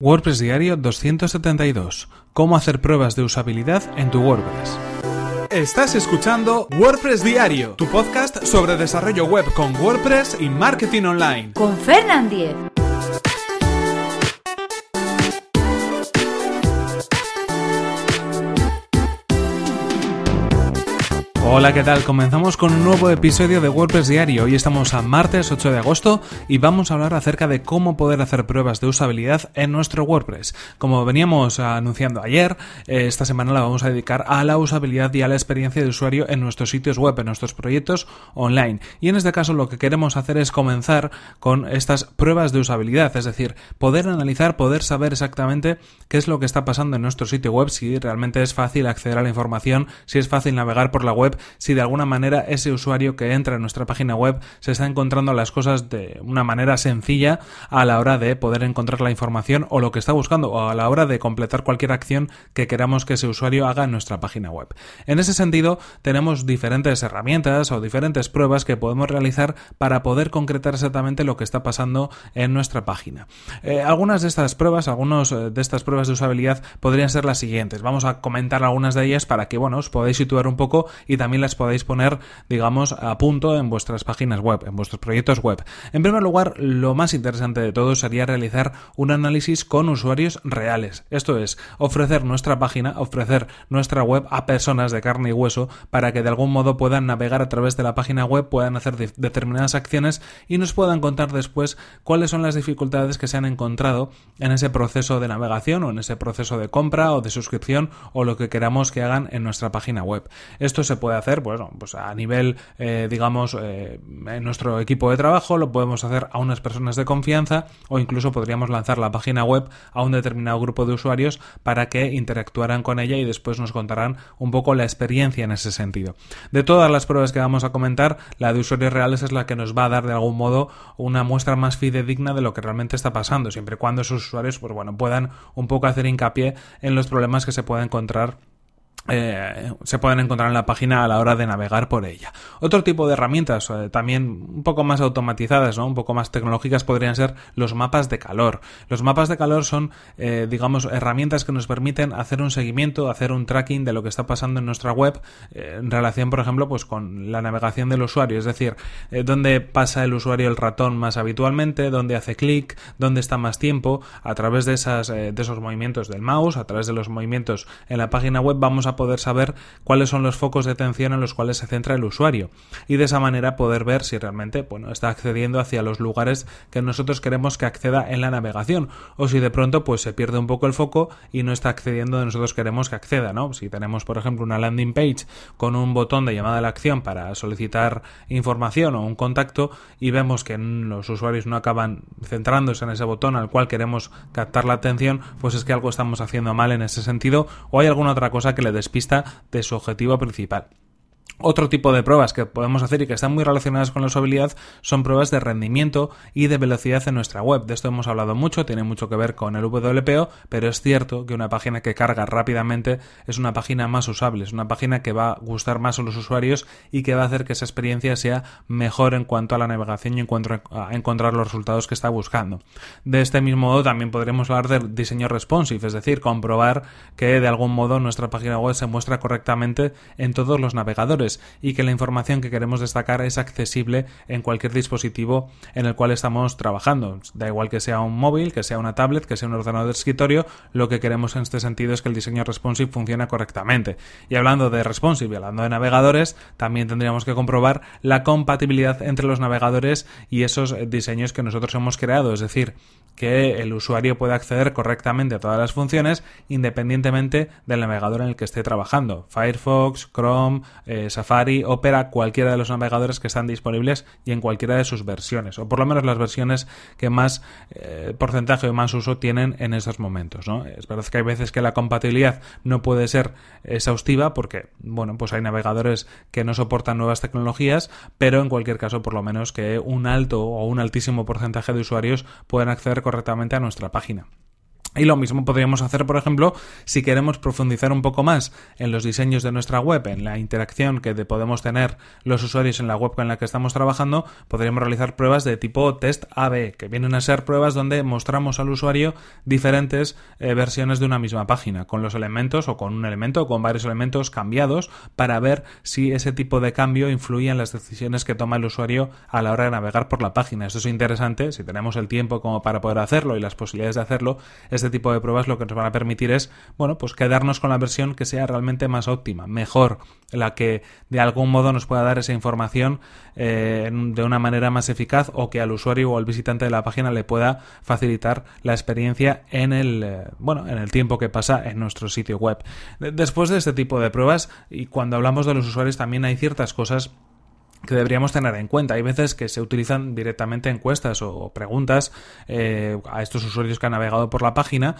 WordPress Diario 272. Cómo hacer pruebas de usabilidad en tu WordPress. Estás escuchando WordPress Diario, tu podcast sobre desarrollo web con WordPress y marketing online. Con Fernand Diez. Hola, ¿qué tal? Comenzamos con un nuevo episodio de WordPress Diario. Hoy estamos a martes 8 de agosto y vamos a hablar acerca de cómo poder hacer pruebas de usabilidad en nuestro WordPress. Como veníamos anunciando ayer, eh, esta semana la vamos a dedicar a la usabilidad y a la experiencia de usuario en nuestros sitios web, en nuestros proyectos online. Y en este caso lo que queremos hacer es comenzar con estas pruebas de usabilidad, es decir, poder analizar, poder saber exactamente qué es lo que está pasando en nuestro sitio web, si realmente es fácil acceder a la información, si es fácil navegar por la web, si de alguna manera ese usuario que entra en nuestra página web se está encontrando las cosas de una manera sencilla a la hora de poder encontrar la información o lo que está buscando o a la hora de completar cualquier acción que queramos que ese usuario haga en nuestra página web. En ese sentido, tenemos diferentes herramientas o diferentes pruebas que podemos realizar para poder concretar exactamente lo que está pasando en nuestra página. Eh, algunas de estas pruebas, algunas eh, de estas pruebas de usabilidad podrían ser las siguientes. Vamos a comentar algunas de ellas para que, bueno, os podáis situar un poco y también las podéis poner, digamos, a punto en vuestras páginas web, en vuestros proyectos web. En primer lugar, lo más interesante de todo sería realizar un análisis con usuarios reales. Esto es, ofrecer nuestra página, ofrecer nuestra web a personas de carne y hueso para que de algún modo puedan navegar a través de la página web, puedan hacer determinadas acciones y nos puedan contar después cuáles son las dificultades que se han encontrado en ese proceso de navegación o en ese proceso de compra o de suscripción o lo que queramos que hagan en nuestra página web. Esto se puede hacer bueno, pues a nivel, eh, digamos, eh, en nuestro equipo de trabajo, lo podemos hacer a unas personas de confianza o incluso podríamos lanzar la página web a un determinado grupo de usuarios para que interactuaran con ella y después nos contarán un poco la experiencia en ese sentido. De todas las pruebas que vamos a comentar, la de usuarios reales es la que nos va a dar de algún modo una muestra más fidedigna de lo que realmente está pasando, siempre y cuando esos usuarios, pues bueno, puedan un poco hacer hincapié en los problemas que se pueden encontrar eh, se pueden encontrar en la página a la hora de navegar por ella. Otro tipo de herramientas eh, también un poco más automatizadas, ¿no? un poco más tecnológicas podrían ser los mapas de calor. Los mapas de calor son, eh, digamos, herramientas que nos permiten hacer un seguimiento, hacer un tracking de lo que está pasando en nuestra web en relación, por ejemplo, pues con la navegación del usuario, es decir, dónde pasa el usuario el ratón más habitualmente, dónde hace clic, dónde está más tiempo, a través de esas de esos movimientos del mouse, a través de los movimientos en la página web vamos a poder saber cuáles son los focos de atención en los cuales se centra el usuario y de esa manera poder ver si realmente bueno, está accediendo hacia los lugares que nosotros queremos que acceda en la navegación o si de pronto pues se pierde un poco el foco y no está accediendo donde nosotros queremos que acceda, ¿no? Si tenemos por ejemplo una landing page con un botón de llamada a la acción para solicitar información o un contacto y vemos que los usuarios no acaban centrándose en ese botón al cual queremos captar la atención, pues es que algo estamos haciendo mal en ese sentido o hay alguna otra cosa que le despista de su objetivo principal. Otro tipo de pruebas que podemos hacer y que están muy relacionadas con la usabilidad son pruebas de rendimiento y de velocidad en nuestra web. De esto hemos hablado mucho, tiene mucho que ver con el WPO, pero es cierto que una página que carga rápidamente es una página más usable, es una página que va a gustar más a los usuarios y que va a hacer que esa experiencia sea mejor en cuanto a la navegación y en cuanto a encontrar los resultados que está buscando. De este mismo modo también podremos hablar del diseño responsive, es decir, comprobar que de algún modo nuestra página web se muestra correctamente en todos los navegadores y que la información que queremos destacar es accesible en cualquier dispositivo en el cual estamos trabajando. Da igual que sea un móvil, que sea una tablet, que sea un ordenador de escritorio, lo que queremos en este sentido es que el diseño responsive funcione correctamente. Y hablando de responsive y hablando de navegadores, también tendríamos que comprobar la compatibilidad entre los navegadores y esos diseños que nosotros hemos creado, es decir, que el usuario pueda acceder correctamente a todas las funciones independientemente del navegador en el que esté trabajando. Firefox, Chrome, eh, Safari, Opera, cualquiera de los navegadores que están disponibles y en cualquiera de sus versiones, o por lo menos las versiones que más eh, porcentaje o más uso tienen en esos momentos. ¿no? Es verdad que hay veces que la compatibilidad no puede ser exhaustiva porque, bueno, pues hay navegadores que no soportan nuevas tecnologías, pero en cualquier caso, por lo menos que un alto o un altísimo porcentaje de usuarios puedan acceder correctamente a nuestra página. Y lo mismo podríamos hacer, por ejemplo, si queremos profundizar un poco más en los diseños de nuestra web, en la interacción que podemos tener los usuarios en la web con la que estamos trabajando, podríamos realizar pruebas de tipo test AB, que vienen a ser pruebas donde mostramos al usuario diferentes eh, versiones de una misma página, con los elementos o con un elemento o con varios elementos cambiados para ver si ese tipo de cambio influye en las decisiones que toma el usuario a la hora de navegar por la página. Esto es interesante, si tenemos el tiempo como para poder hacerlo y las posibilidades de hacerlo, este tipo de pruebas lo que nos van a permitir es, bueno, pues quedarnos con la versión que sea realmente más óptima, mejor, la que de algún modo nos pueda dar esa información eh, de una manera más eficaz o que al usuario o al visitante de la página le pueda facilitar la experiencia en el, eh, bueno, en el tiempo que pasa en nuestro sitio web. Después de este tipo de pruebas y cuando hablamos de los usuarios también hay ciertas cosas que deberíamos tener en cuenta. Hay veces que se utilizan directamente encuestas o preguntas eh, a estos usuarios que han navegado por la página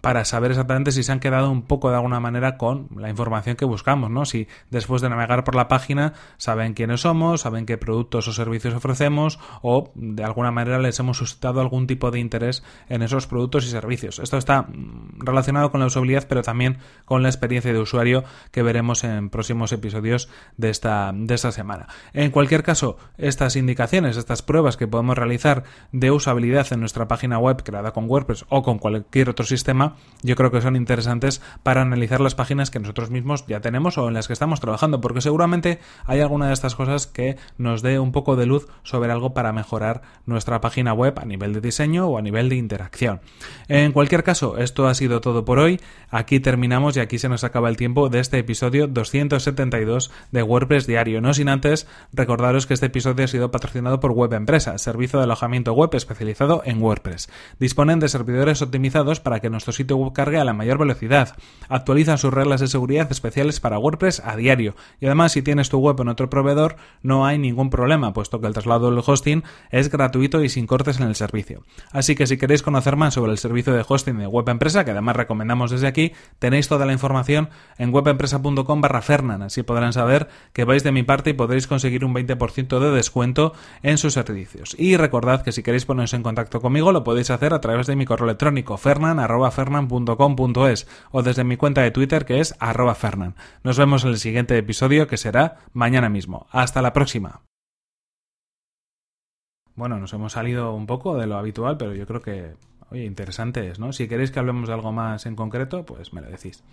para saber exactamente si se han quedado un poco de alguna manera con la información que buscamos, ¿no? Si después de navegar por la página saben quiénes somos, saben qué productos o servicios ofrecemos o de alguna manera les hemos suscitado algún tipo de interés en esos productos y servicios. Esto está mm, relacionado con la usabilidad, pero también con la experiencia de usuario que veremos en próximos episodios de esta, de esta semana. En cualquier caso, estas indicaciones, estas pruebas que podemos realizar de usabilidad en nuestra página web creada con WordPress o con cualquier otro sistema, yo creo que son interesantes para analizar las páginas que nosotros mismos ya tenemos o en las que estamos trabajando, porque seguramente hay alguna de estas cosas que nos dé un poco de luz sobre algo para mejorar nuestra página web a nivel de diseño o a nivel de interacción. En cualquier caso, esto ha sido todo por hoy. Aquí terminamos y aquí se nos acaba el tiempo de este episodio 272 de WordPress Diario. No sin antes Recordaros que este episodio ha sido patrocinado por Web Empresa, servicio de alojamiento web especializado en WordPress. Disponen de servidores optimizados para que nuestro sitio web cargue a la mayor velocidad. Actualizan sus reglas de seguridad especiales para WordPress a diario. Y además, si tienes tu web en otro proveedor, no hay ningún problema, puesto que el traslado del hosting es gratuito y sin cortes en el servicio. Así que si queréis conocer más sobre el servicio de hosting de Web Empresa, que además recomendamos desde aquí, tenéis toda la información en webempresa.com barra Fernan. Así podrán saber que vais de mi parte y podréis conseguir un 20% de descuento en sus servicios. Y recordad que si queréis poneros en contacto conmigo lo podéis hacer a través de mi correo electrónico fernan.fernan.com.es o desde mi cuenta de Twitter que es arroba fernan. Nos vemos en el siguiente episodio que será mañana mismo. Hasta la próxima. Bueno, nos hemos salido un poco de lo habitual, pero yo creo que, interesante es, ¿no? Si queréis que hablemos de algo más en concreto, pues me lo decís.